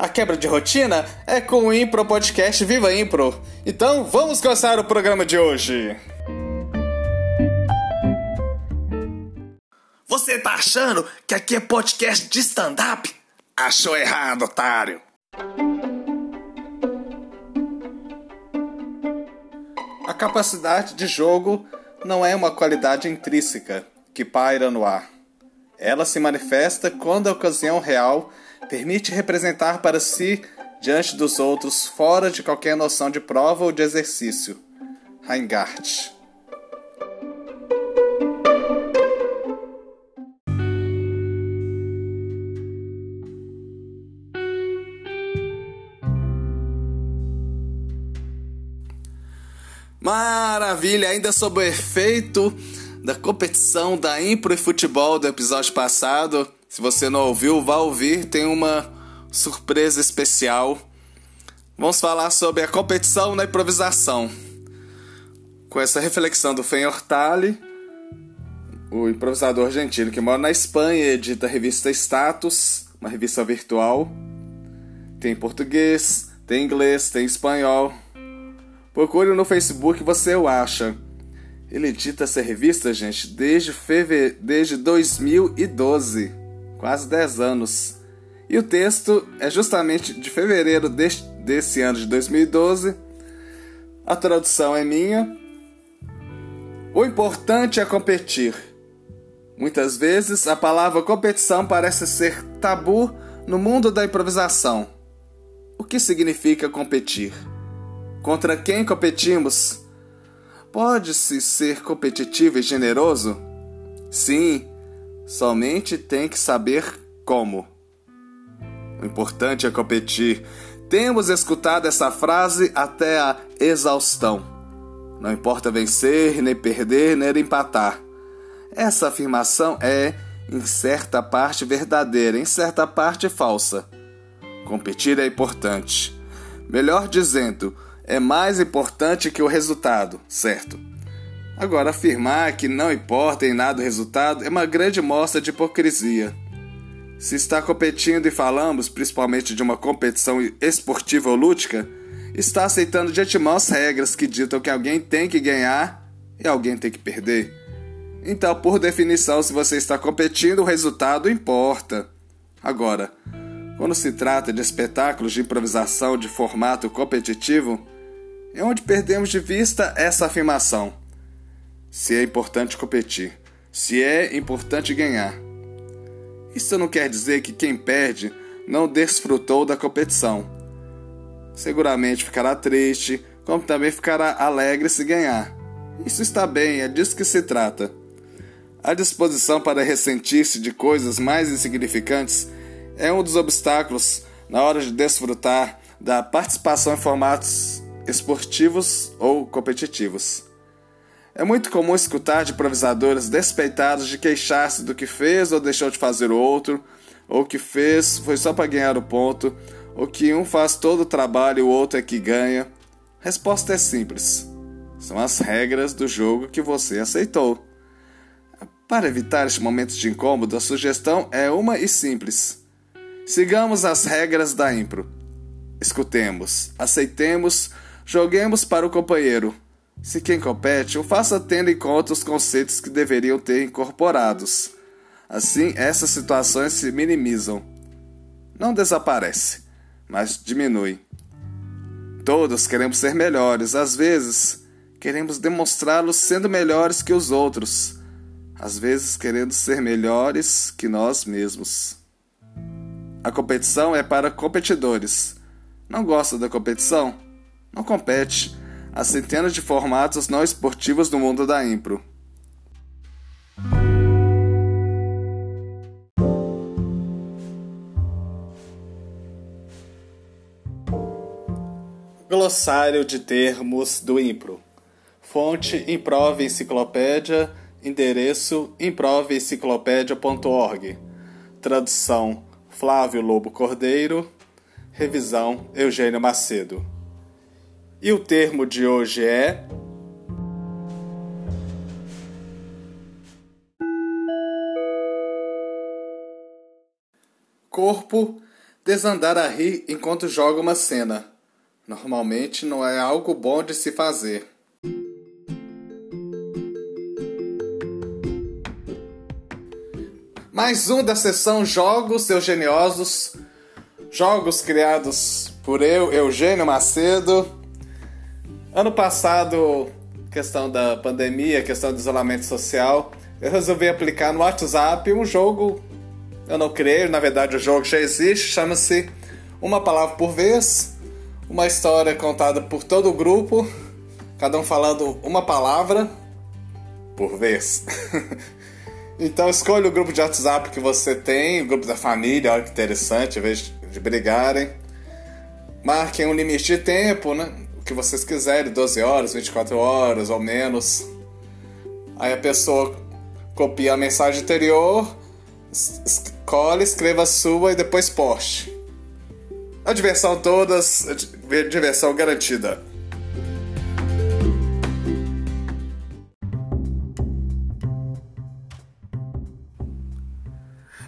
A quebra de rotina é com o Impro Podcast Viva Impro. Então vamos começar o programa de hoje. Você tá achando que aqui é podcast de stand-up? Achou errado, otário. A capacidade de jogo não é uma qualidade intrínseca que paira no ar. Ela se manifesta quando a ocasião real permite representar para si diante dos outros fora de qualquer noção de prova ou de exercício. Reingart. Maravilha, ainda sob o efeito da competição da Impro e Futebol do episódio passado. Se você não ouviu, vá ouvir, tem uma surpresa especial. Vamos falar sobre a competição na improvisação. Com essa reflexão do Fenhor Tale, o improvisador argentino que mora na Espanha e edita a revista Status, uma revista virtual. Tem português, tem inglês, tem espanhol. Procure no Facebook, você o acha. Ele edita essa revista, gente, desde, feve... desde 2012, quase 10 anos. E o texto é justamente de fevereiro deste, desse ano de 2012. A tradução é minha. O importante é competir. Muitas vezes a palavra competição parece ser tabu no mundo da improvisação. O que significa competir? Contra quem competimos? Pode-se ser competitivo e generoso? Sim, somente tem que saber como. O importante é competir. Temos escutado essa frase até a exaustão. Não importa vencer, nem perder, nem empatar. Essa afirmação é, em certa parte, verdadeira, em certa parte, falsa. Competir é importante. Melhor dizendo, é mais importante que o resultado, certo? Agora, afirmar que não importa em nada o resultado é uma grande mostra de hipocrisia. Se está competindo e falamos principalmente de uma competição esportiva ou lúdica, está aceitando de antemão as regras que ditam que alguém tem que ganhar e alguém tem que perder. Então, por definição, se você está competindo, o resultado importa. Agora, quando se trata de espetáculos de improvisação de formato competitivo, é onde perdemos de vista essa afirmação. Se é importante competir, se é importante ganhar. Isso não quer dizer que quem perde não desfrutou da competição. Seguramente ficará triste, como também ficará alegre se ganhar. Isso está bem, é disso que se trata. A disposição para ressentir-se de coisas mais insignificantes é um dos obstáculos na hora de desfrutar da participação em formatos esportivos ou competitivos. É muito comum escutar de improvisadores despeitados de queixar-se do que fez ou deixou de fazer o outro, ou que fez foi só para ganhar o ponto, ou que um faz todo o trabalho e o outro é que ganha. Resposta é simples: são as regras do jogo que você aceitou. Para evitar este momento de incômodo, a sugestão é uma e simples. Sigamos as regras da impro. Escutemos, aceitemos Joguemos para o companheiro. Se quem compete, o faça tendo em conta os conceitos que deveriam ter incorporados. Assim, essas situações se minimizam. Não desaparece, mas diminui. Todos queremos ser melhores, às vezes queremos demonstrá-los sendo melhores que os outros, às vezes querendo ser melhores que nós mesmos. A competição é para competidores. Não gosta da competição? não compete as centenas de formatos não esportivos do mundo da impro. Glossário de termos do impro. Fonte Improve Enciclopédia, endereço improveenciclopédia.org. Tradução Flávio Lobo Cordeiro. Revisão Eugênio Macedo. E o termo de hoje é corpo desandar a rir enquanto joga uma cena. Normalmente não é algo bom de se fazer. Mais um da sessão Jogos Eugeniosos. Jogos criados por eu, Eugênio Macedo. Ano passado, questão da pandemia, questão do isolamento social, eu resolvi aplicar no WhatsApp um jogo. Eu não criei, na verdade o jogo já existe, chama-se Uma Palavra por Vez uma história contada por todo o grupo, cada um falando uma palavra por vez. então escolha o grupo de WhatsApp que você tem, o grupo da família, olha que interessante, em vez de brigarem. Marquem um limite de tempo, né? Que vocês quiserem, 12 horas, 24 horas ou menos. Aí a pessoa copia a mensagem anterior, escolhe, escreva a sua e depois poste. A diversão todas, diversão garantida.